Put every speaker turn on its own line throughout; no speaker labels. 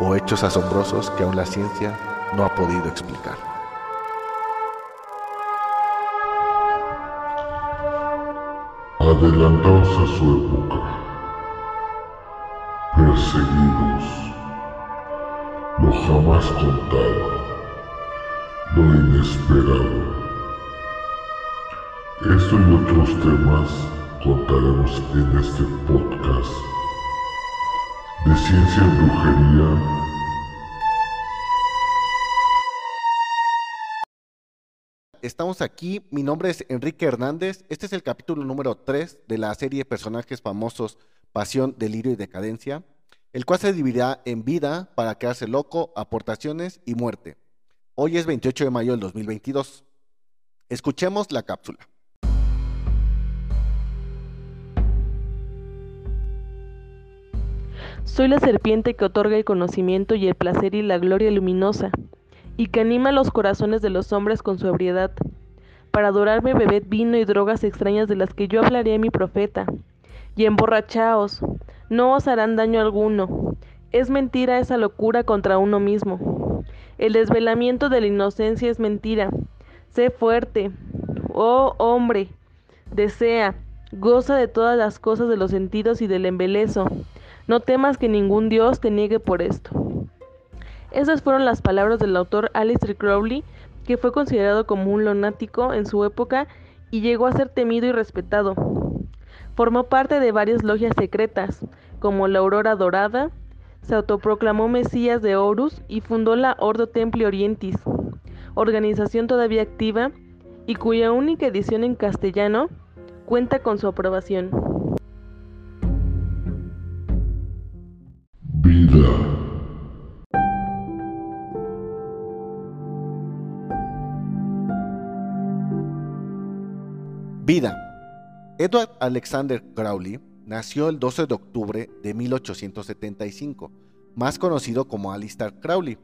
o hechos asombrosos que aún la ciencia no ha podido explicar.
Adelantados a su época, perseguidos, lo jamás contado, lo inesperado. Esto y otros temas contaremos en este podcast de ciencia
Estamos aquí, mi nombre es Enrique Hernández, este es el capítulo número 3 de la serie de personajes famosos Pasión, Delirio y Decadencia, el cual se dividirá en vida para quedarse loco, aportaciones y muerte. Hoy es 28 de mayo del 2022. Escuchemos la cápsula.
Soy la serpiente que otorga el conocimiento y el placer y la gloria luminosa, y que anima los corazones de los hombres con su ebriedad. Para adorarme bebed vino y drogas extrañas de las que yo hablaré a mi profeta. Y emborrachaos, no os harán daño alguno. Es mentira esa locura contra uno mismo. El desvelamiento de la inocencia es mentira. Sé fuerte, oh hombre, desea, goza de todas las cosas de los sentidos y del embelezo. No temas que ningún Dios te niegue por esto. Esas fueron las palabras del autor Alistair Crowley, que fue considerado como un lunático en su época y llegó a ser temido y respetado. Formó parte de varias logias secretas, como la Aurora Dorada, se autoproclamó Mesías de Horus y fundó la Ordo Templi Orientis, organización todavía activa y cuya única edición en castellano cuenta con su aprobación.
Vida.
Edward Alexander Crowley nació el 12 de octubre de 1875, más conocido como Alistair Crowley,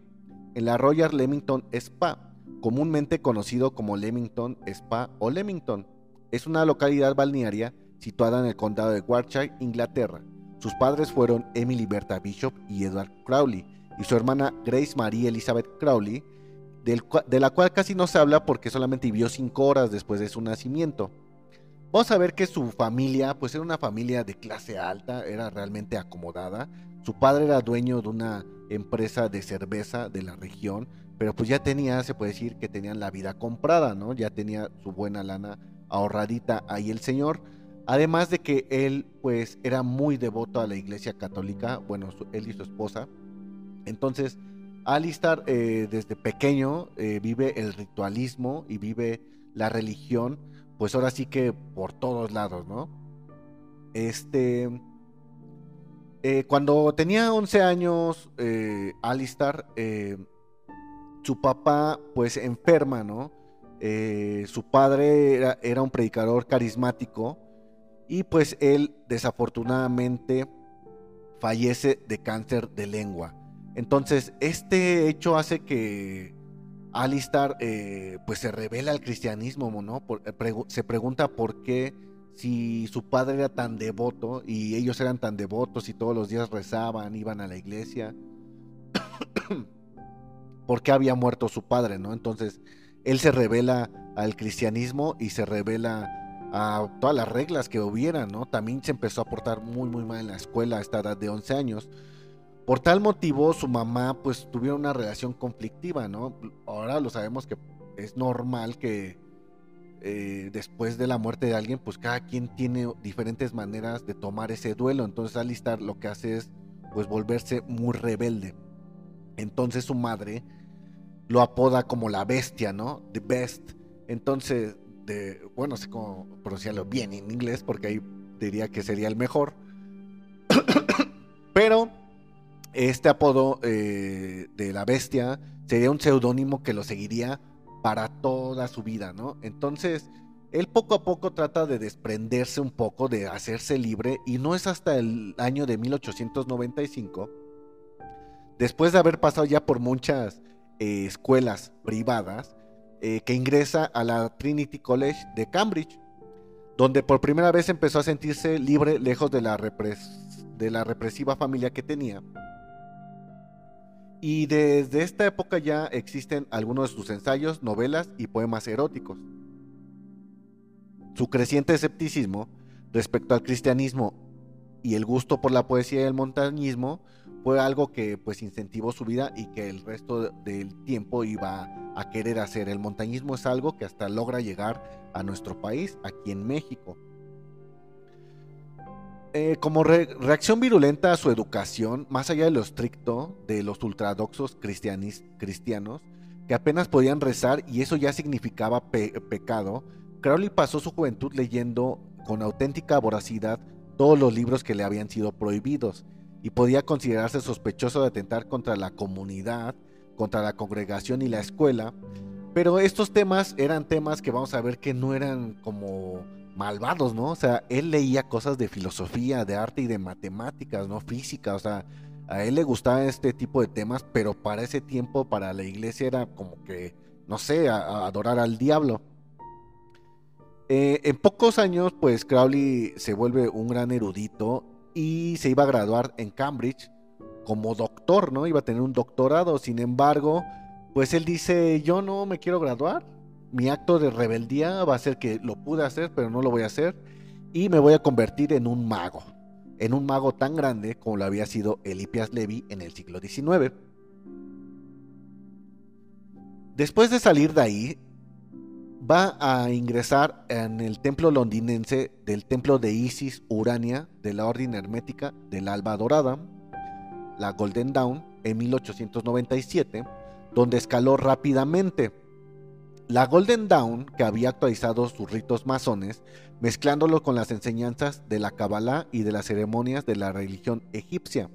en la Royal Leamington Spa, comúnmente conocido como Leamington Spa o Leamington. Es una localidad balnearia situada en el condado de Warwickshire, Inglaterra. Sus padres fueron Emily Berta Bishop y Edward Crowley, y su hermana Grace Marie Elizabeth Crowley, de la cual casi no se habla porque solamente vivió cinco horas después de su nacimiento. Vamos a ver que su familia, pues era una familia de clase alta, era realmente acomodada. Su padre era dueño de una empresa de cerveza de la región, pero pues ya tenía, se puede decir que tenían la vida comprada, ¿no? Ya tenía su buena lana ahorradita ahí el señor. Además de que él, pues, era muy devoto a la iglesia católica, bueno, él y su esposa. Entonces, Alistar eh, desde pequeño eh, vive el ritualismo y vive la religión pues ahora sí que por todos lados, ¿no? Este, eh, cuando tenía 11 años, Alistar, su papá pues enferma, ¿no? Su padre era, un predicador carismático y pues él desafortunadamente fallece de cáncer de lengua. Entonces, este hecho hace que Alistar eh, pues se revela al cristianismo, ¿no? Eh, se pregunta por qué si su padre era tan devoto y ellos eran tan devotos y todos los días rezaban, iban a la iglesia, ¿por qué había muerto su padre, ¿no? Entonces él se revela al cristianismo y se revela a todas las reglas que hubieran, ¿no? También se empezó a portar muy muy mal en la escuela a esta edad de 11 años por tal motivo, su mamá pues tuvieron una relación conflictiva, ¿no? Ahora lo sabemos que es normal que eh, después de la muerte de alguien, pues cada quien tiene diferentes maneras de tomar ese duelo. Entonces Alistar lo que hace es pues volverse muy rebelde. Entonces su madre lo apoda como la bestia, ¿no? The best. Entonces, bueno, sé cómo pronunciarlo bien en inglés porque ahí diría que sería el mejor. Pero este apodo eh, de la bestia sería un seudónimo que lo seguiría para toda su vida, ¿no? Entonces, él poco a poco trata de desprenderse un poco, de hacerse libre, y no es hasta el año de 1895, después de haber pasado ya por muchas eh, escuelas privadas, eh, que ingresa a la Trinity College de Cambridge, donde por primera vez empezó a sentirse libre lejos de la, de la represiva familia que tenía. Y desde esta época ya existen algunos de sus ensayos, novelas y poemas eróticos. Su creciente escepticismo respecto al cristianismo y el gusto por la poesía y el montañismo fue algo que pues incentivó su vida y que el resto del tiempo iba a querer hacer. El montañismo es algo que hasta logra llegar a nuestro país, aquí en México. Eh, como reacción virulenta a su educación, más allá de lo estricto de los ultradoxos cristianos, que apenas podían rezar y eso ya significaba pecado, Crowley pasó su juventud leyendo con auténtica voracidad todos los libros que le habían sido prohibidos y podía considerarse sospechoso de atentar contra la comunidad, contra la congregación y la escuela. Pero estos temas eran temas que vamos a ver que no eran como malvados, ¿no? O sea, él leía cosas de filosofía, de arte y de matemáticas, ¿no? Física, o sea, a él le gustaba este tipo de temas, pero para ese tiempo, para la iglesia era como que, no sé, adorar al diablo. Eh, en pocos años, pues Crowley se vuelve un gran erudito y se iba a graduar en Cambridge como doctor, ¿no? Iba a tener un doctorado. Sin embargo, pues él dice, yo no me quiero graduar. Mi acto de rebeldía va a ser que lo pude hacer, pero no lo voy a hacer. Y me voy a convertir en un mago. En un mago tan grande como lo había sido Elipias Levi en el siglo XIX. Después de salir de ahí, va a ingresar en el templo londinense del templo de Isis Urania de la Orden Hermética del Alba Dorada, la Golden Dawn, en 1897, donde escaló rápidamente. La Golden Dawn, que había actualizado sus ritos masones, mezclándolo con las enseñanzas de la Kabbalah y de las ceremonias de la religión egipcia.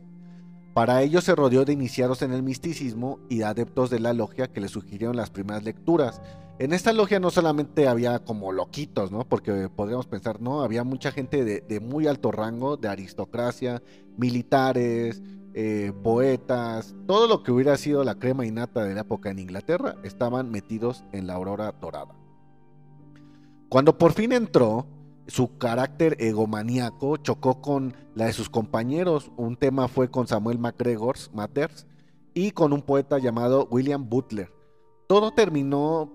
Para ello se rodeó de iniciados en el misticismo y adeptos de la logia que le sugirieron las primeras lecturas, en esta logia no solamente había como loquitos, ¿no? Porque podríamos pensar, no, había mucha gente de, muy alto rango, de aristocracia, militares, eh, poetas, todo lo que hubiera sido la crema innata de la época en Inglaterra, estaban metidos en la aurora dorada. Cuando por fin entró, su carácter egomaníaco chocó con la de sus compañeros. Un tema fue con Samuel MacGregor Matters y con un poeta llamado William Butler todo terminó,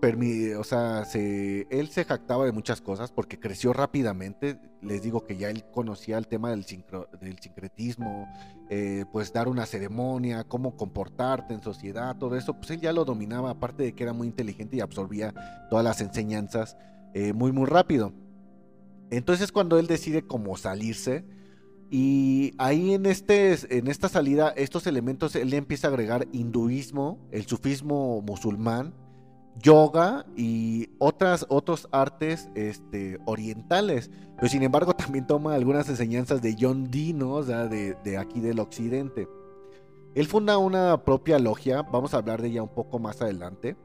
o sea, él se jactaba de muchas cosas porque creció rápidamente. Les digo que ya él conocía el tema del, del sincretismo, eh, pues dar una ceremonia, cómo comportarte en sociedad, todo eso, pues él ya lo dominaba, aparte de que era muy inteligente y absorbía todas las enseñanzas eh, muy, muy rápido. Entonces cuando él decide como salirse, y ahí en, este, en esta salida, estos elementos, él empieza a agregar hinduismo, el sufismo musulmán, yoga y otras otros artes este, orientales. Pero sin embargo también toma algunas enseñanzas de John Dee, O sea, de aquí del occidente. Él funda una propia logia, vamos a hablar de ella un poco más adelante.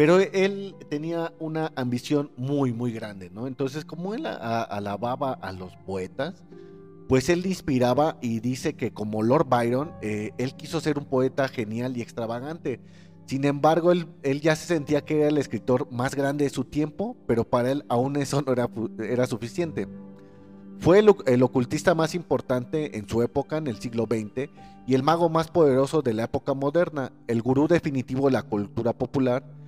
Pero él tenía una ambición muy, muy grande, ¿no? Entonces, como él alababa a los poetas, pues él inspiraba y dice que como Lord Byron, eh, él quiso ser un poeta genial y extravagante. Sin embargo, él, ya se sentía que era el escritor más grande de su tiempo, pero para él aún eso no era, era suficiente. Fue el, el, ocultista más importante en su época, en el siglo XX, y el mago más poderoso de la época moderna, el gurú definitivo de la cultura popular,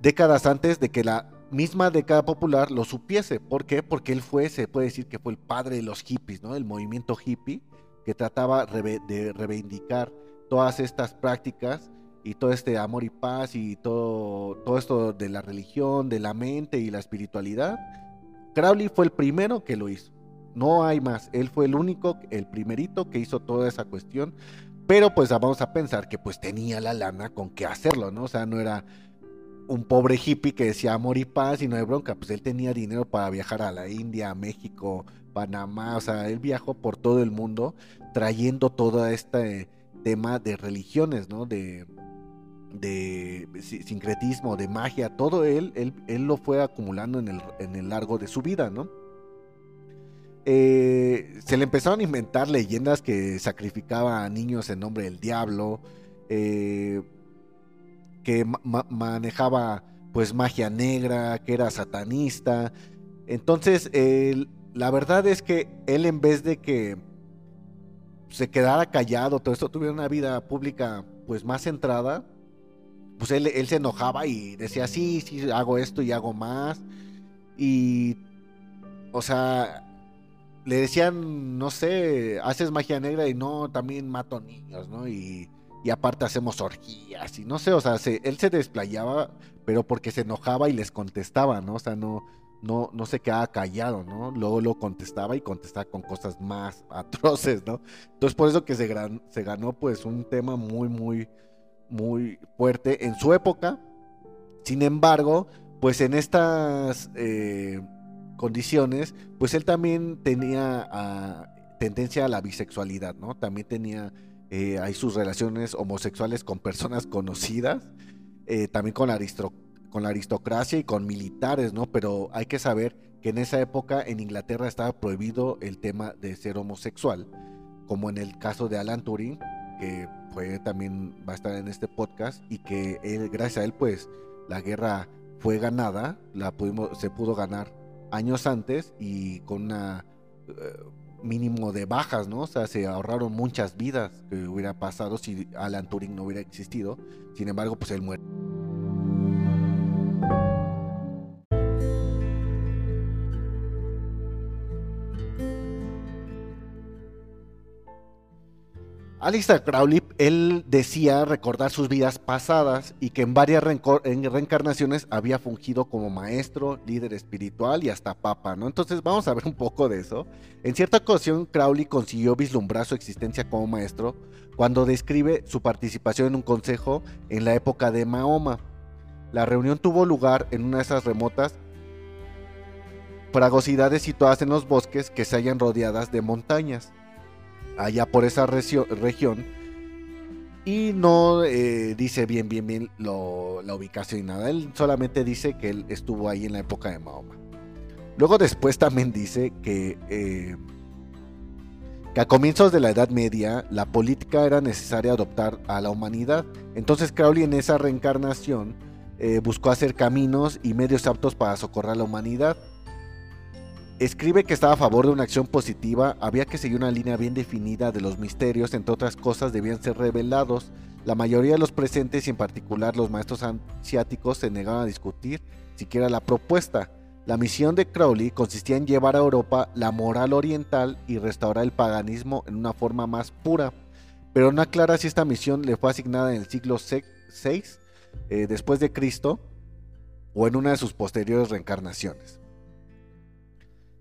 décadas antes de que la misma década popular lo supiese. ¿Por qué? Porque él fue, se puede decir que fue el padre de los hippies, ¿no? El movimiento hippie que trataba de reivindicar todas estas prácticas y todo este amor y paz y todo, todo esto de la religión, de la mente y la espiritualidad. Crowley fue el primero que lo hizo. No hay más. Él fue el único, el primerito que hizo toda esa cuestión. Pero pues vamos a pensar que pues tenía la lana con qué hacerlo, ¿no? O sea, no era un pobre hippie que decía amor y paz y no hay bronca, pues él tenía dinero para viajar a la India, México, Panamá, o sea, él viajó por todo el mundo trayendo todo este tema de religiones, ¿no? De, de sincretismo, de magia, todo él, él, lo fue acumulando en el, en el, largo de su vida, ¿no? Eh, se le empezaron a inventar leyendas que sacrificaba a niños en nombre del diablo, eh, que manejaba pues magia negra, que era satanista. Entonces, la verdad es que él en vez de que se quedara callado, todo esto tuviera una vida pública pues más centrada, pues él, él se enojaba y decía, sí, sí, hago esto y hago más. Y, o sea, le decían, no sé, haces magia negra y no, también mato niños, ¿no? Y, y aparte hacemos orgías y no sé, o sea, él se desplayaba, pero porque se enojaba y les contestaba, ¿no? O sea, no, no, no se quedaba callado, ¿no? Luego lo contestaba y contestaba con cosas más atroces, ¿no? Entonces por eso que se, se ganó pues un tema muy, muy, muy fuerte en su época. Sin embargo, pues en estas eh, condiciones, pues él también tenía ah, tendencia a la bisexualidad, ¿no? También tenía eh, ahí sus relaciones homosexuales con personas conocidas, eh, también con con la aristocracia y con militares, ¿no? Pero hay que saber que en esa época en Inglaterra estaba prohibido el tema de ser homosexual, como en el caso de Alan Turing, que fue también va a estar en este podcast y que él, gracias a él, pues la guerra fue ganada, la pudimos, se pudo ganar años antes y con una eh, mínimo de bajas, ¿no? O sea, se ahorraron muchas vidas que hubiera pasado si Alan Turing no hubiera existido. Sin embargo, pues él muere. Alistair Crowley, él decía recordar sus vidas pasadas y que en varias reencarnaciones había fungido como maestro, líder espiritual y hasta papa, ¿no? Entonces vamos a ver un poco de eso. En cierta ocasión, Crowley consiguió vislumbrar su existencia como maestro cuando describe su participación en un consejo en la época de Mahoma. La reunión tuvo lugar en una de esas remotas fragosidades situadas en los bosques que se hallan rodeadas de montañas allá por esa región y no eh, dice bien, bien, bien la ubicación y nada. Él solamente dice que él estuvo ahí en la época de Mahoma. Luego después también dice que, eh, a comienzos de la Edad Media la política era necesaria adoptar a la humanidad. Entonces Crowley en esa reencarnación eh, buscó hacer caminos y medios aptos para socorrer a la humanidad. Escribe que estaba a favor de una acción positiva, había que seguir una línea bien definida de los misterios, entre otras cosas debían ser revelados. La mayoría de los presentes y en particular los maestros asiáticos se negaban a discutir siquiera la propuesta. La misión de Crowley consistía en llevar a Europa la moral oriental y restaurar el paganismo en una forma más pura, pero no aclara si esta misión le fue asignada en el siglo VI eh, después de Cristo o en una de sus posteriores reencarnaciones.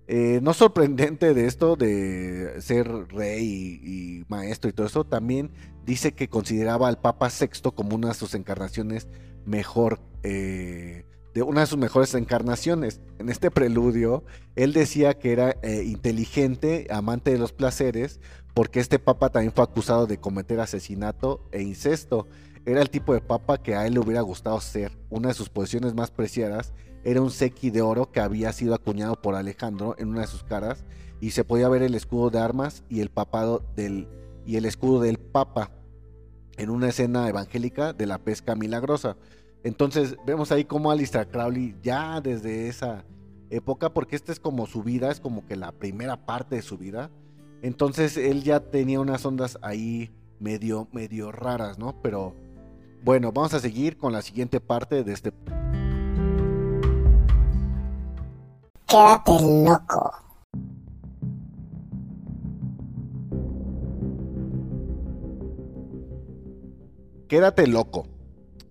Eh, no sorprendente de esto de ser rey y, maestro y todo eso, también dice que consideraba al Papa VI como una de sus encarnaciones mejor, eh, de una de sus mejores encarnaciones. En este preludio, él decía que era eh, inteligente, amante de los placeres, porque este Papa también fue acusado de cometer asesinato e incesto. Era el tipo de Papa que a él le hubiera gustado ser. Una de sus posiciones más preciadas era un sequi de oro que había sido acuñado por Alejandro en una de sus caras y se podía ver el escudo de armas y el papado del y el escudo del papa en una escena evangélica de la pesca milagrosa. Entonces vemos ahí como Alistair Crowley ya desde esa época, porque esta es como su vida, es como que la primera parte de su vida. Entonces él ya tenía unas ondas ahí medio, medio raras, ¿no? Pero bueno, vamos a seguir con la siguiente parte de este
Quédate loco.
Quédate loco.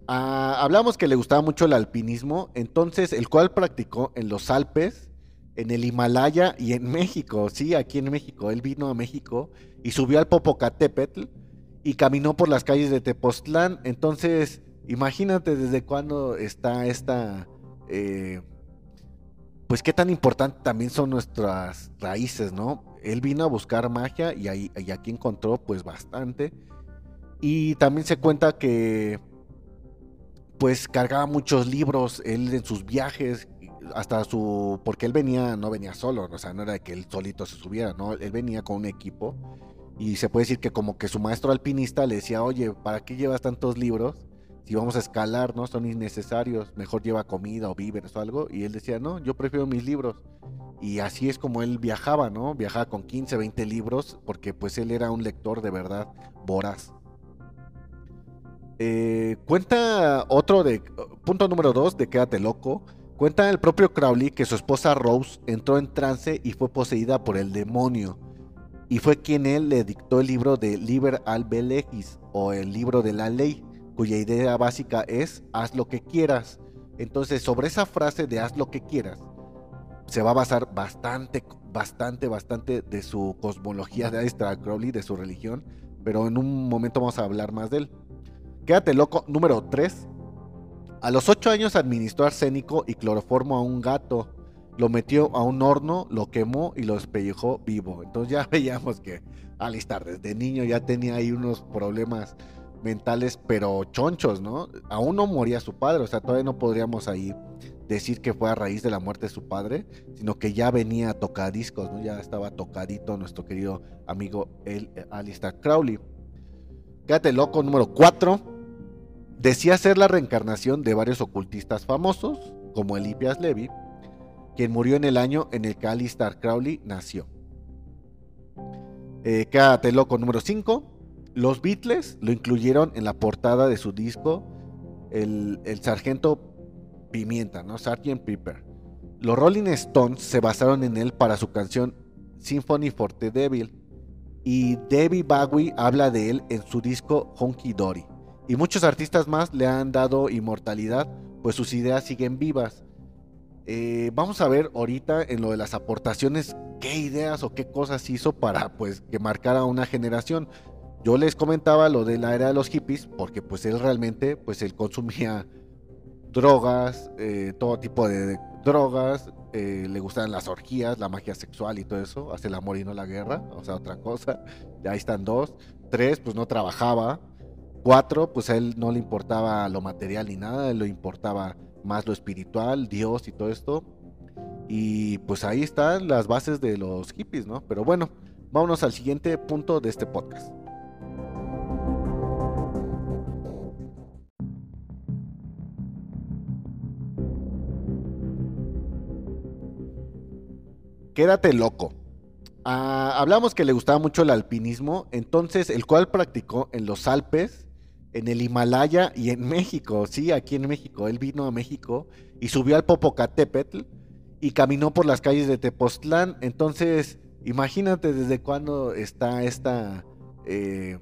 Ah, hablamos que le gustaba mucho el alpinismo, entonces el cual practicó en los Alpes, en el Himalaya y en México. Sí, aquí en México. Él vino a México y subió al Popocatépetl y caminó por las calles de Tepoztlán. Entonces, imagínate desde cuándo está esta eh, pues qué tan importante también son nuestras raíces, ¿no? Él vino a buscar magia y, ahí, y aquí encontró pues bastante. Y también se cuenta que pues cargaba muchos libros, él en sus viajes, hasta su, porque él venía, no venía solo, o sea, no era que él solito se subiera, ¿no? Él venía con un equipo y se puede decir que como que su maestro alpinista le decía, oye, ¿para qué llevas tantos libros? Si vamos a escalar, ¿no? Son innecesarios, mejor lleva comida o víveres o algo. Y él decía, no, yo prefiero mis libros. Y así es como él viajaba, ¿no? Viajaba con 15, 20 libros, porque pues él era un lector de verdad voraz. Eh, cuenta otro de. Punto número dos de Quédate loco. Cuenta el propio Crowley que su esposa Rose entró en trance y fue poseída por el demonio. Y fue quien él le dictó el libro de Liber al Belegis o el libro de la ley, cuya idea básica es haz lo que quieras. Entonces, sobre esa frase de haz lo que quieras, se va a basar bastante, bastante, bastante de su cosmología de Aleister Crowley, de su religión, pero en un momento vamos a hablar más de él. Quédate loco, número 3. A los 8 años administró arsénico y cloroformo a un gato. Lo metió a un horno, lo quemó y lo despellejó vivo. Entonces ya veíamos que Alistar desde niño ya tenía ahí unos problemas mentales, pero chonchos, ¿no? Aún no moría su padre, o sea, todavía no podríamos ahí decir que fue a raíz de la muerte de su padre, sino que ya venía a tocadiscos, ¿no? Ya estaba tocadito nuestro querido amigo el, Alistair Crowley. Quédate loco, número 4 decía ser la reencarnación de varios ocultistas famosos, como Elipias Levy, quien murió en el año en el que Alistair Crowley nació. Eh, quédate loco número 5. Los Beatles lo incluyeron en la portada de su disco El, Sargento Pimienta, ¿no? Sgt. Pepper. Los Rolling Stones se basaron en él para su canción Symphony for the Devil. Y Debbie Bowie habla de él en su disco Honky Dory y muchos artistas más le han dado inmortalidad, pues sus ideas siguen vivas. Eh, vamos a ver ahorita en lo de las aportaciones qué ideas o qué cosas hizo para pues que marcara una generación. Yo les comentaba lo de la era de los hippies porque pues él realmente pues él consumía drogas, eh, todo tipo de drogas, eh, le gustaban las orgías, la magia sexual y todo eso, hace el amor y no la guerra, o sea, otra cosa. Ahí están dos. Tres, pues no trabajaba, Cuatro, pues a él no le importaba lo material ni nada, le importaba más lo espiritual, Dios y todo esto. Y pues ahí están las bases de los hippies, ¿no? Pero bueno, vámonos al siguiente punto de este podcast. Quédate loco. Ah, hablamos que le gustaba mucho el alpinismo, entonces el cual practicó en los Alpes en el Himalaya y en México, sí, aquí en México. Él vino a México y subió al Popocatépetl y caminó por las calles de Tepoztlán. Entonces, imagínate desde cuándo está esta... Eh,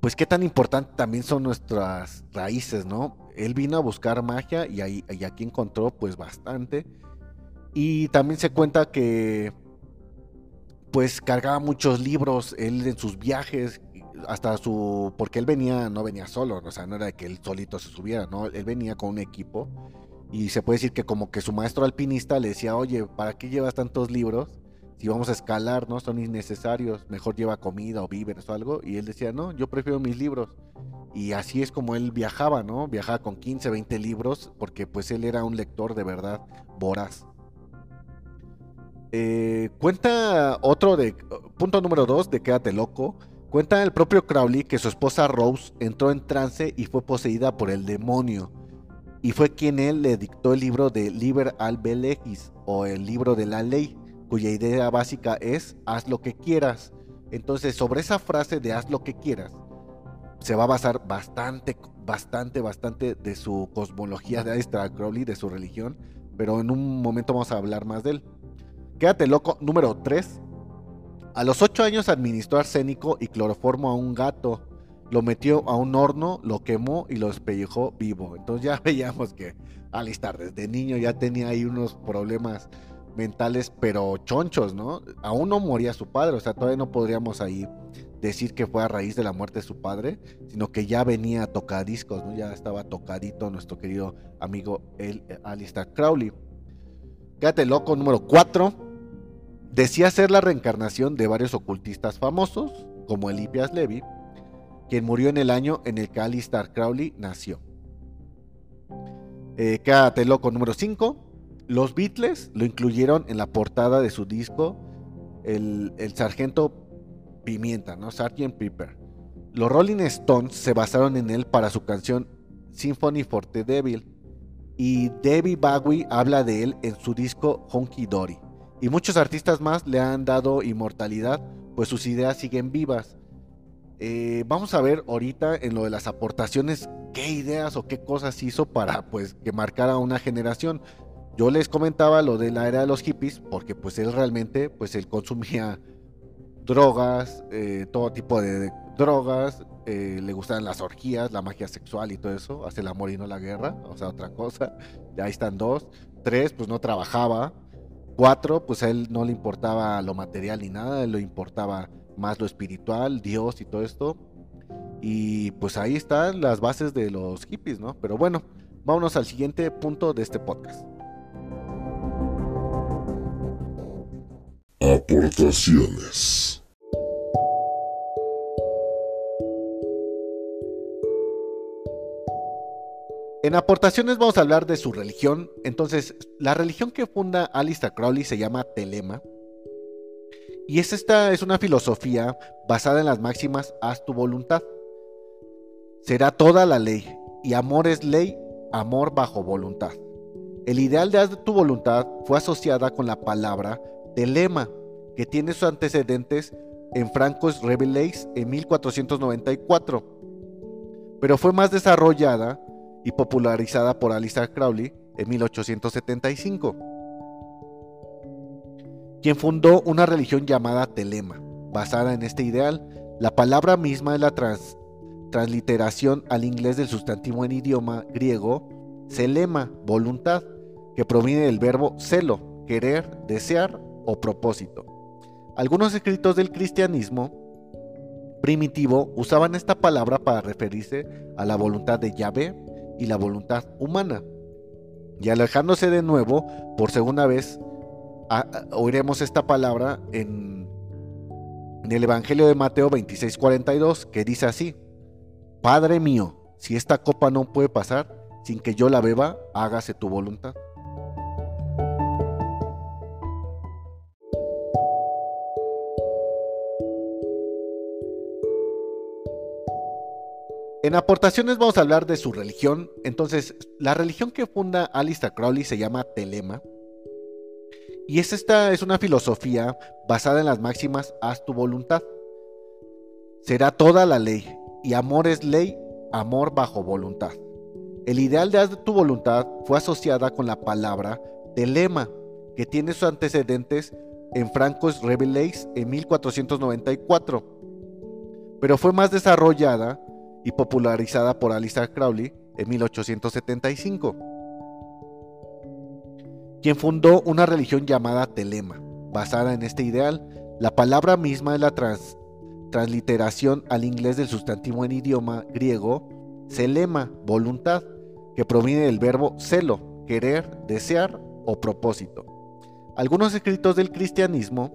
pues qué tan importante también son nuestras raíces, ¿no? Él vino a buscar magia y, ahí, y aquí encontró pues bastante. Y también se cuenta que pues cargaba muchos libros él en sus viajes hasta su, porque él venía, no venía solo, o sea, no era que él solito se subiera, no, él venía con un equipo y se puede decir que como que su maestro alpinista le decía, oye, ¿para qué llevas tantos libros? Si vamos a escalar, ¿no? Son innecesarios, mejor lleva comida o víveres o algo. Y él decía, no, yo prefiero mis libros. Y así es como él viajaba, ¿no? Viajaba con 15, 20 libros, porque pues él era un lector de verdad voraz. Eh, cuenta otro de, punto número 2 de Quédate loco, Cuenta el propio Crowley que su esposa Rose entró en trance y fue poseída por el demonio. Y fue quien él le dictó el libro de Liber al Belegis o el libro de la ley, cuya idea básica es haz lo que quieras. Entonces, sobre esa frase de haz lo que quieras, se va a basar bastante, bastante, bastante de su cosmología de Crowley, de su religión, pero en un momento vamos a hablar más de él. Quédate loco, número 3. A los 8 años administró arsénico y cloroformo a un gato. Lo metió a un horno, lo quemó y lo despellejó vivo. Entonces ya veíamos que Alistar desde niño ya tenía ahí unos problemas mentales, pero chonchos, ¿no? Aún no moría su padre, o sea, todavía no podríamos ahí decir que fue a raíz de la muerte de su padre, sino que ya venía a tocadiscos, ¿no? Ya estaba tocadito nuestro querido amigo el, Alistair Crowley. Quédate loco número 4. Decía ser la reencarnación de varios ocultistas famosos, como Elipias Levy, quien murió en el año en el que Alistair Crowley nació. Eh, quédate loco número 5. Los Beatles lo incluyeron en la portada de su disco El, Sargento Pimienta, ¿no? Sgt. Pepper. Los Rolling Stones se basaron en él para su canción Symphony for the Devil y David Bowie habla de él en su disco Honky Dory. Y muchos artistas más le han dado inmortalidad, pues sus ideas siguen vivas. Eh, vamos a ver ahorita en lo de las aportaciones qué ideas o qué cosas hizo para pues que marcara una generación. Yo les comentaba lo de la era de los hippies porque pues él realmente pues él consumía drogas, eh, todo tipo de drogas, eh, le gustaban las orgías, la magia sexual y todo eso, hace el amor y no la guerra, o sea, otra cosa. Ahí están dos. Tres, pues no trabajaba. Cuatro, pues a él no le importaba lo material ni nada, le importaba más lo espiritual, Dios y todo esto. Y pues ahí están las bases de los hippies, ¿no? Pero bueno, vámonos al siguiente punto de este podcast.
Aportaciones.
En aportaciones vamos a hablar de su religión. Entonces, la religión que funda Alistair Crowley se llama Telema. Y es esta es una filosofía basada en las máximas haz tu voluntad. Será toda la ley, y amor es ley, amor bajo voluntad. El ideal de haz tu voluntad fue asociada con la palabra telema, que tiene sus antecedentes en Franco's Rabelais en 1494, pero fue más desarrollada y popularizada por Alistair Crowley en 1875, quien fundó una religión llamada Telema. Basada en este ideal, la palabra misma es la transliteración al inglés del sustantivo en idioma griego selema, voluntad, que proviene del verbo celo, querer, desear o propósito. Algunos escritos del cristianismo primitivo usaban esta palabra para referirse a la voluntad de Yahvé y la voluntad humana. Y alejándose de nuevo, por segunda vez, oiremos esta palabra en, el Evangelio de Mateo 26:42, que dice así, Padre mío, si esta copa no puede pasar sin que yo la beba, hágase tu voluntad. En aportaciones vamos a hablar de su religión. Entonces, la religión que funda Alistair Crowley se llama Telema. Y es esta es una filosofía basada en las máximas haz tu voluntad. Será toda la ley, y amor es ley, amor bajo voluntad. El ideal de haz tu voluntad fue asociada con la palabra telema, que tiene sus antecedentes en Franco's Rabelais en 1494, pero fue más desarrollada y popularizada por Alistair Crowley en 1875, quien fundó una religión llamada Telema. Basada en este ideal, la palabra misma es la transliteración al inglés del sustantivo en idioma griego selema, voluntad, que proviene del verbo celo, querer, desear o propósito. Algunos escritos del cristianismo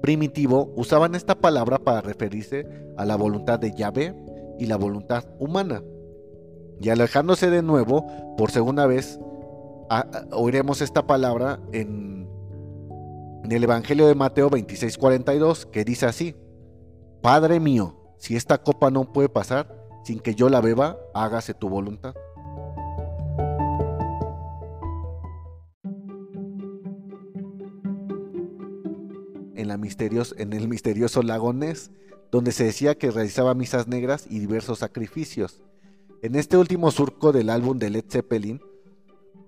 primitivo usaban esta palabra para referirse a la voluntad de Yahvé y la voluntad humana. Y alejándose de nuevo, por segunda vez, oiremos esta palabra en, el Evangelio de Mateo 26:42, que dice así, Padre mío, si esta copa no puede pasar sin que yo la beba, hágase tu voluntad. En, la misterios, en el misterioso lago Ness, donde se decía que realizaba misas negras y diversos sacrificios. En este último surco del álbum de Led Zeppelin,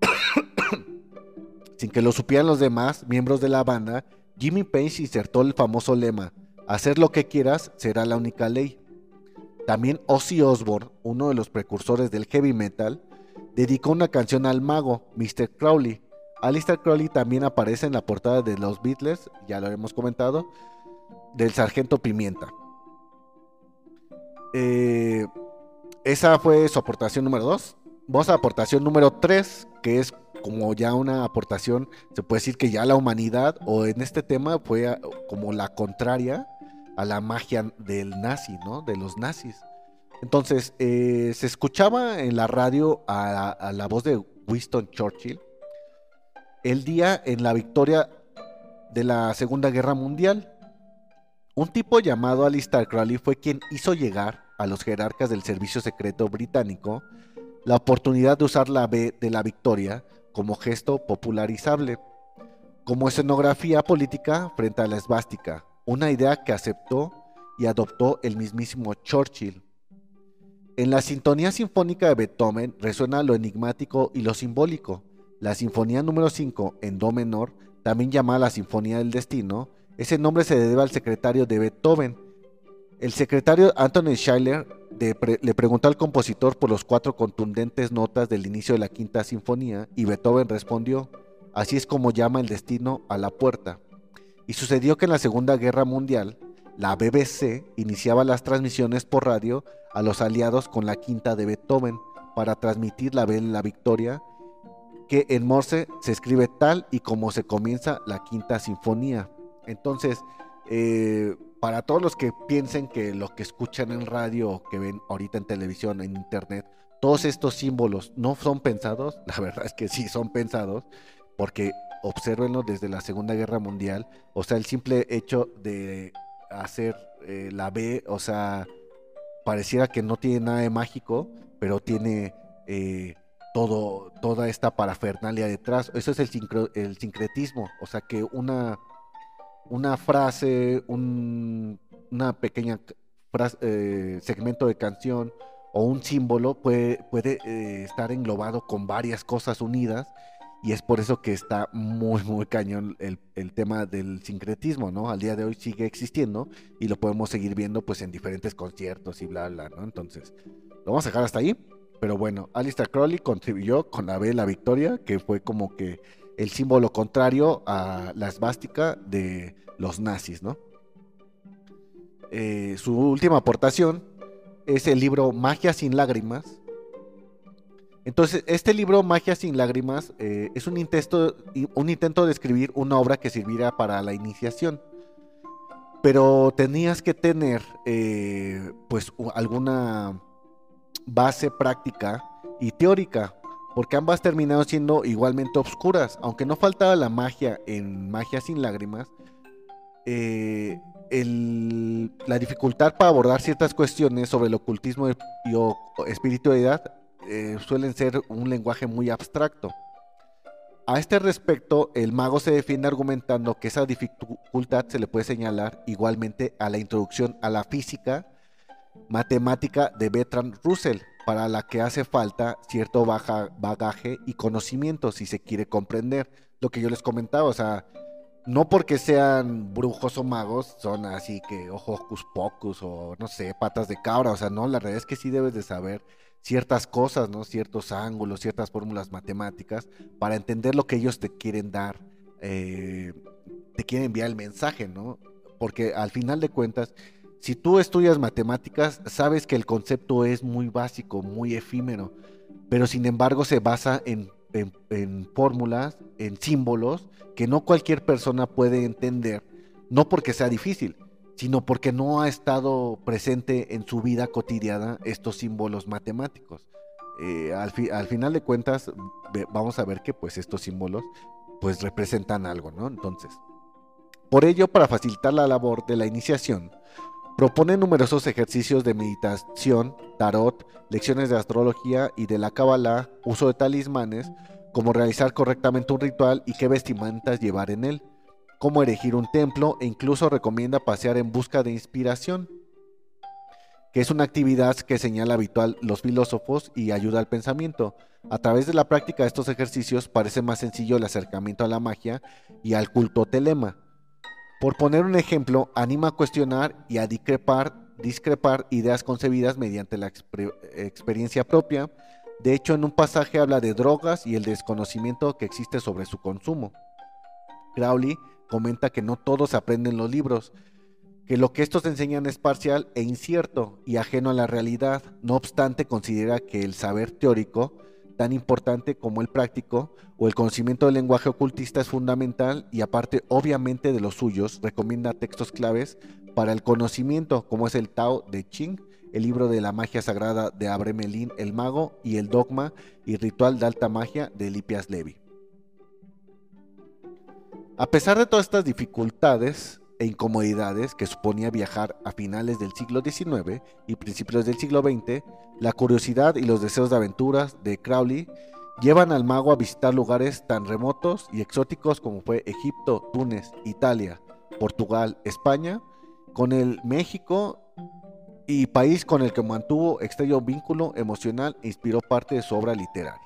sin que lo supieran los demás miembros de la banda, Jimmy Page insertó el famoso lema, hacer lo que quieras será la única ley. También Ozzy Osbourne, uno de los precursores del heavy metal, dedicó una canción al mago, Mr. Crowley. Alistair Crowley también aparece en la portada de los Beatles, ya lo hemos comentado, del Sargento Pimienta. Esa fue su aportación número 2. Vamos a aportación número 3, que es como ya una aportación, se puede decir que ya la humanidad, o en este tema fue a- como la contraria a la magia del nazi, ¿no? De los nazis. Entonces, eh, se escuchaba en la radio a la voz de Winston Churchill el día en la victoria de la Segunda Guerra Mundial. Un tipo llamado Alistair Crowley fue quien hizo llegar a los jerarcas del servicio secreto británico la oportunidad de usar la B de la victoria como gesto popularizable, como escenografía política frente a la esvástica, una idea que aceptó y adoptó el mismísimo Churchill. En la sintonía sinfónica de Beethoven resuena lo enigmático y lo simbólico. La sinfonía número 5 en Do menor, también llamada la Sinfonía del Destino, ese nombre se debe al secretario de Beethoven. El secretario Anthony Schiller le preguntó al compositor por los cuatro contundentes notas del inicio de la quinta sinfonía y Beethoven respondió, así es como llama el destino a la puerta. Y sucedió que en la Segunda Guerra Mundial, la BBC iniciaba las transmisiones por radio a los aliados con la quinta de Beethoven para transmitir la la victoria, que en Morse se escribe tal y como se comienza la quinta sinfonía. Entonces, eh, para todos los que piensen que lo que escuchan en radio o que ven ahorita en televisión, en internet, todos estos símbolos no son pensados, la verdad es que sí son pensados, porque observenlo desde la Segunda Guerra Mundial, o sea, el simple hecho de hacer eh, la B, o sea, pareciera que no tiene nada de mágico, pero tiene eh, todo, toda esta parafernalia detrás. Eso es el, el sincretismo, o sea, que una, una frase, un- una pequeña frase, eh, segmento de canción o un símbolo puede, puede eh, estar englobado con varias cosas unidas y es por eso que está muy, muy cañón el, el tema del sincretismo, ¿no? Al día de hoy sigue existiendo y lo podemos seguir viendo pues en diferentes conciertos y bla, bla, ¿no? Entonces, lo vamos a dejar hasta ahí. Pero bueno, Alistair Crowley contribuyó con la B la victoria, que fue como que el símbolo contrario a la esvástica de los nazis, ¿no? Eh, su última aportación es el libro Magia sin lágrimas. Entonces, este libro Magia sin lágrimas eh, es un intento, un intento de escribir una obra que sirviera para la iniciación. Pero tenías que tener eh, pues alguna base práctica y teórica, porque ambas terminaron siendo igualmente obscuras, aunque no faltaba la magia en Magia sin lágrimas, eh, la dificultad para abordar ciertas cuestiones sobre el ocultismo y o- espiritualidad eh, suelen ser un lenguaje muy abstracto. A este respecto, el mago se defiende argumentando que esa dificultad se le puede señalar igualmente a la introducción a la física matemática de Bertrand Russell, para la que hace falta cierto baja- bagaje y conocimiento si se quiere comprender. Lo que yo les comentaba, o sea, no porque sean brujos o magos, son así que ojos pocus o no sé, patas de cabra, o sea, no, la realidad es que sí debes de saber ciertas cosas, ¿no? Ciertos ángulos, ciertas fórmulas matemáticas para entender lo que ellos te quieren dar, eh, te quieren enviar el mensaje, ¿no? Porque al final de cuentas, si tú estudias matemáticas, sabes que el concepto es muy básico, muy efímero, pero sin embargo se basa en, en- fórmulas, en símbolos, que no cualquier persona puede entender, no porque sea difícil, sino porque no ha estado presente en su vida cotidiana estos símbolos matemáticos. Eh, al, al final de cuentas, vamos a ver que pues estos símbolos pues representan algo, ¿no? Entonces, por ello, para facilitar la labor de la iniciación, propone numerosos ejercicios de meditación, tarot, lecciones de astrología y de la cábala, uso de talismanes, como realizar correctamente un ritual y qué vestimentas llevar en él, cómo erigir un templo e incluso recomienda pasear en busca de inspiración, que es una actividad que señala habitual los filósofos y ayuda al pensamiento. A través de la práctica de estos ejercicios parece más sencillo el acercamiento a la magia y al culto telema. Por poner un ejemplo, anima a cuestionar y a discrepar, ideas concebidas mediante la exper- experiencia propia. De hecho, en un pasaje habla de drogas y el desconocimiento que existe sobre su consumo. Crowley comenta que no todos aprenden los libros, que lo que estos enseñan es parcial e incierto y ajeno a la realidad. No obstante, considera que el saber teórico tan importante como el práctico o el conocimiento del lenguaje ocultista es fundamental y aparte obviamente de los suyos recomienda textos claves para el conocimiento como es el Tao de Ching, el libro de la magia sagrada de Abremelin el mago y el dogma y ritual de alta magia de Lipias Levi. A pesar de todas estas dificultades e incomodidades que suponía viajar a finales del siglo XIX y principios del siglo XX, la curiosidad y los deseos de aventuras de Crowley llevan al mago a visitar lugares tan remotos y exóticos como fue Egipto, Túnez, Italia, Portugal, España, con el México y país con el que mantuvo extraño vínculo emocional e inspiró parte de su obra literaria.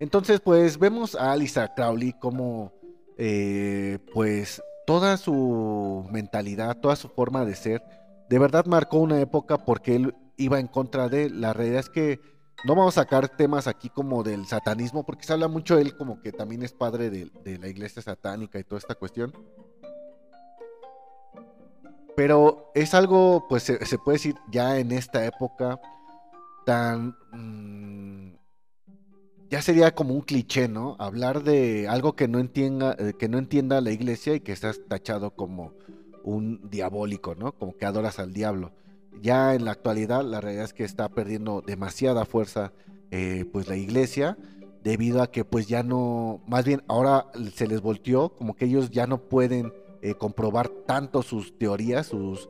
Entonces, pues vemos a Alistair Crowley como, eh, pues, toda su mentalidad, toda su forma de ser, de verdad marcó una época porque él iba en contra de, la realidad es que no vamos a sacar temas aquí como del satanismo, porque se habla mucho de él como que también es padre de, la iglesia satánica y toda esta cuestión. Pero es algo, pues se, puede decir ya en esta época tan... Mm, ya sería como un cliché, ¿no? Hablar de algo que no entienda, eh, que no entienda la iglesia y que estás tachado como un diabólico, ¿no? Como que adoras al diablo. Ya en la actualidad la realidad es que está perdiendo demasiada fuerza eh, pues la iglesia debido a que pues ya no, más bien ahora se les volteó, como que ellos ya no pueden eh, comprobar tanto sus teorías, sus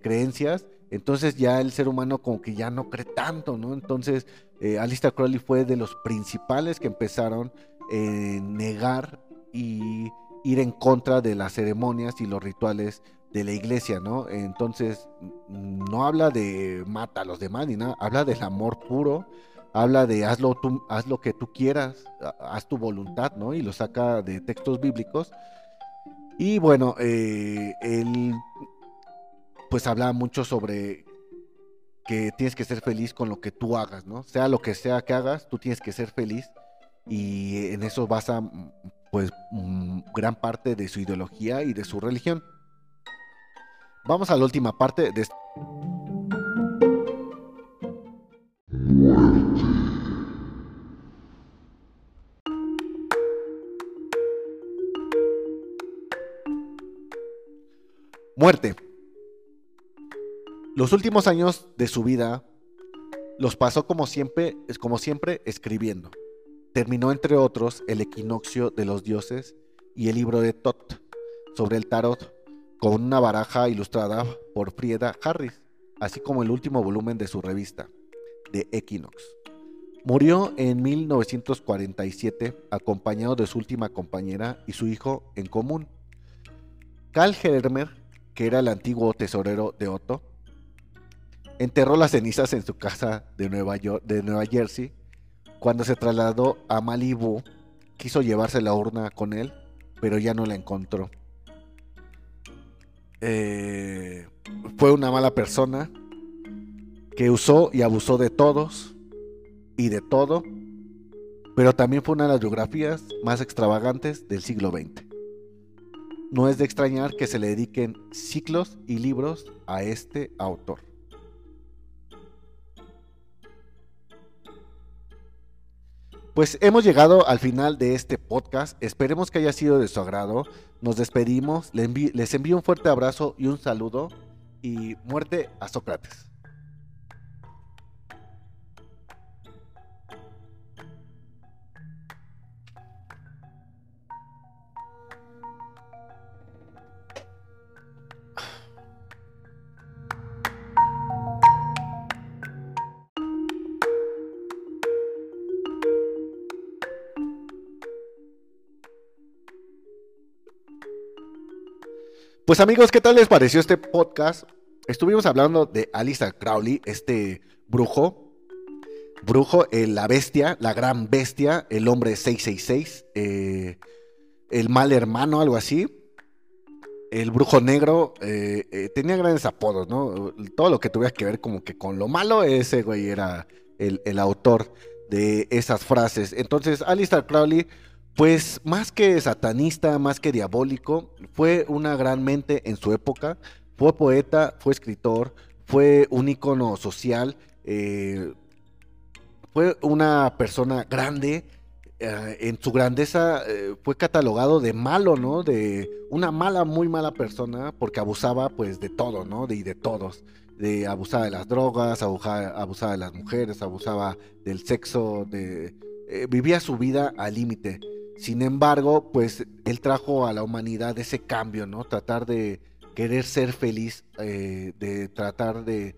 creencias, entonces ya el ser humano como que ya no cree tanto, ¿no? Entonces eh, Alistair Crowley fue de los principales que empezaron a negar y ir en contra de las ceremonias y los rituales de la iglesia, ¿no? Entonces no habla de mata a los demás ni nada, habla del amor puro, habla de hazlo tú, haz lo que tú quieras, haz tu voluntad, ¿no? Y lo saca de textos bíblicos y bueno, eh, él pues hablaba mucho sobre que tienes que ser feliz con lo que tú hagas, ¿no? Sea lo que sea que hagas, tú tienes que ser feliz y en eso basa pues gran parte de su ideología y de su religión. Vamos a la última parte de Muerte. Los últimos años de su vida los pasó como siempre, como siempre escribiendo. Terminó entre otros El equinoccio de los dioses y el libro de Tot sobre el tarot con una baraja ilustrada por Frieda Harris, así como el último volumen de su revista, The Equinox. Murió en 1947 acompañado de su última compañera y su hijo en común. Karl Hermer que era el antiguo tesorero de Otto, enterró las cenizas en su casa de Nueva, York, de Nueva Jersey. Cuando se trasladó a Malibu, quiso llevarse la urna con él, pero ya no la encontró. Eh, fue una mala persona que usó y abusó de todos y de todo, pero también fue una de las biografías más extravagantes del siglo XX. No es de extrañar que se le dediquen ciclos y libros a este autor. Pues hemos llegado al final de este podcast. Esperemos que haya sido de su agrado. Nos despedimos. Les envío un fuerte abrazo y un saludo. Y muerte a Sócrates. Pues amigos, ¿qué tal les pareció este podcast? Estuvimos hablando de Alistair Crowley, este brujo. Brujo, eh, la bestia, la gran bestia, el hombre 666, eh, el mal hermano, algo así. El brujo negro eh, tenía grandes apodos, ¿no? Todo lo que tuviera que ver como que con lo malo, ese güey era el, el autor de esas frases. Entonces, Alistair Crowley pues más que satanista, más que diabólico, fue una gran mente en su época, fue poeta, fue escritor, fue un ícono social, eh, fue una persona grande, eh, en su grandeza eh, fue catalogado de malo, ¿no? De una mala, muy mala persona, porque abusaba pues de todo, ¿no? De, y de todos. De abusaba de las drogas, abusaba, de las mujeres, abusaba del sexo, de, vivía su vida al límite. Sin embargo, pues él trajo a la humanidad ese cambio, ¿no? Tratar de querer ser feliz, de tratar de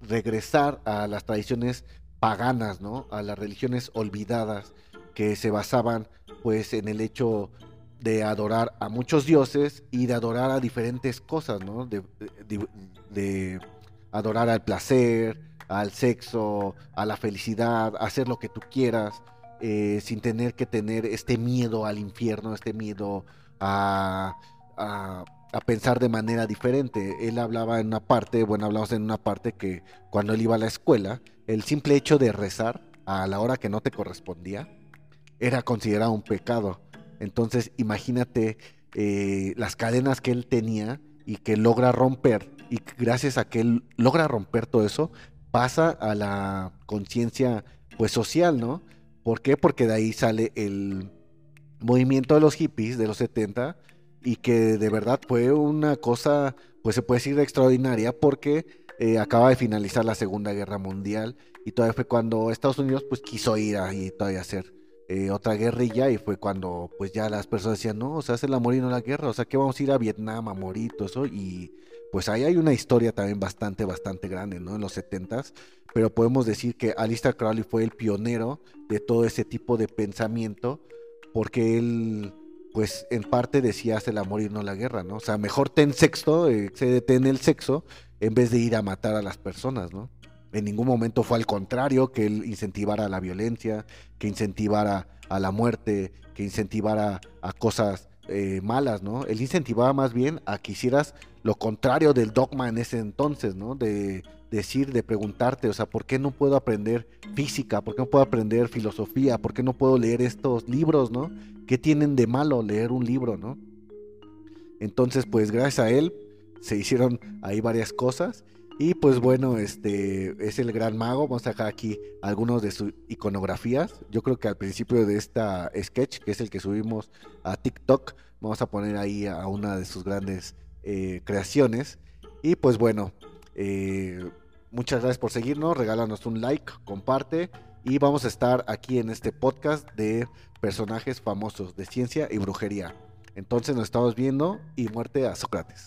regresar a las tradiciones paganas, ¿no? A las religiones olvidadas que se basaban pues en el hecho de adorar a muchos dioses y de adorar a diferentes cosas, ¿no? De, adorar al placer, al sexo, a la felicidad, hacer lo que tú quieras, eh, sin tener que tener este miedo al infierno, este miedo a, pensar de manera diferente. Él hablaba en una parte, bueno, hablamos en una parte que cuando él iba a la escuela, el simple hecho de rezar a la hora que no te correspondía era considerado un pecado. Entonces imagínate eh, las cadenas que él tenía y que logra romper y gracias a que él logra romper todo eso pasa a la conciencia pues social, ¿no? ¿Por qué? Porque de ahí sale el movimiento de los hippies de los 70 y que de verdad fue una cosa pues se puede decir extraordinaria porque eh, acaba de finalizar la Segunda Guerra Mundial y todavía fue cuando Estados Unidos pues quiso ir ahí todavía hacer eh, otra guerrilla y fue cuando pues ya las personas decían, no, o sea, hace la morir no la guerra, o sea, que vamos a ir a Vietnam a morir, todo eso y pues ahí hay una historia también bastante, bastante grande, ¿no? En los 70s, pero podemos decir que Alistair Crowley fue el pionero de todo ese tipo de pensamiento porque él pues en parte decía hace la morir no la guerra, ¿no? O sea, mejor ten sexo, eh, excédete en el sexo en vez de ir a matar a las personas, ¿no? En ningún momento fue al contrario, que él incentivara la violencia, que incentivara a la muerte, que incentivara a cosas eh, malas, ¿no? Él incentivaba más bien a que hicieras lo contrario del dogma en ese entonces, ¿no? De decir, de preguntarte, o sea, ¿por qué no puedo aprender física? ¿Por qué no puedo aprender filosofía? ¿Por qué no puedo leer estos libros, ¿no? ¿Qué tienen de malo leer un libro, ¿no? Entonces, pues gracias a él, se hicieron ahí varias cosas. Y pues bueno, este es el gran mago. Vamos a dejar aquí algunos de sus iconografías. Yo creo que al principio de esta sketch, que es el que subimos a TikTok, vamos a poner ahí a una de sus grandes eh, creaciones. Y pues bueno, eh, muchas gracias por seguirnos. Regálanos un like, comparte. Y vamos a estar aquí en este podcast de personajes famosos de ciencia y brujería. Entonces nos estamos viendo y muerte a Sócrates.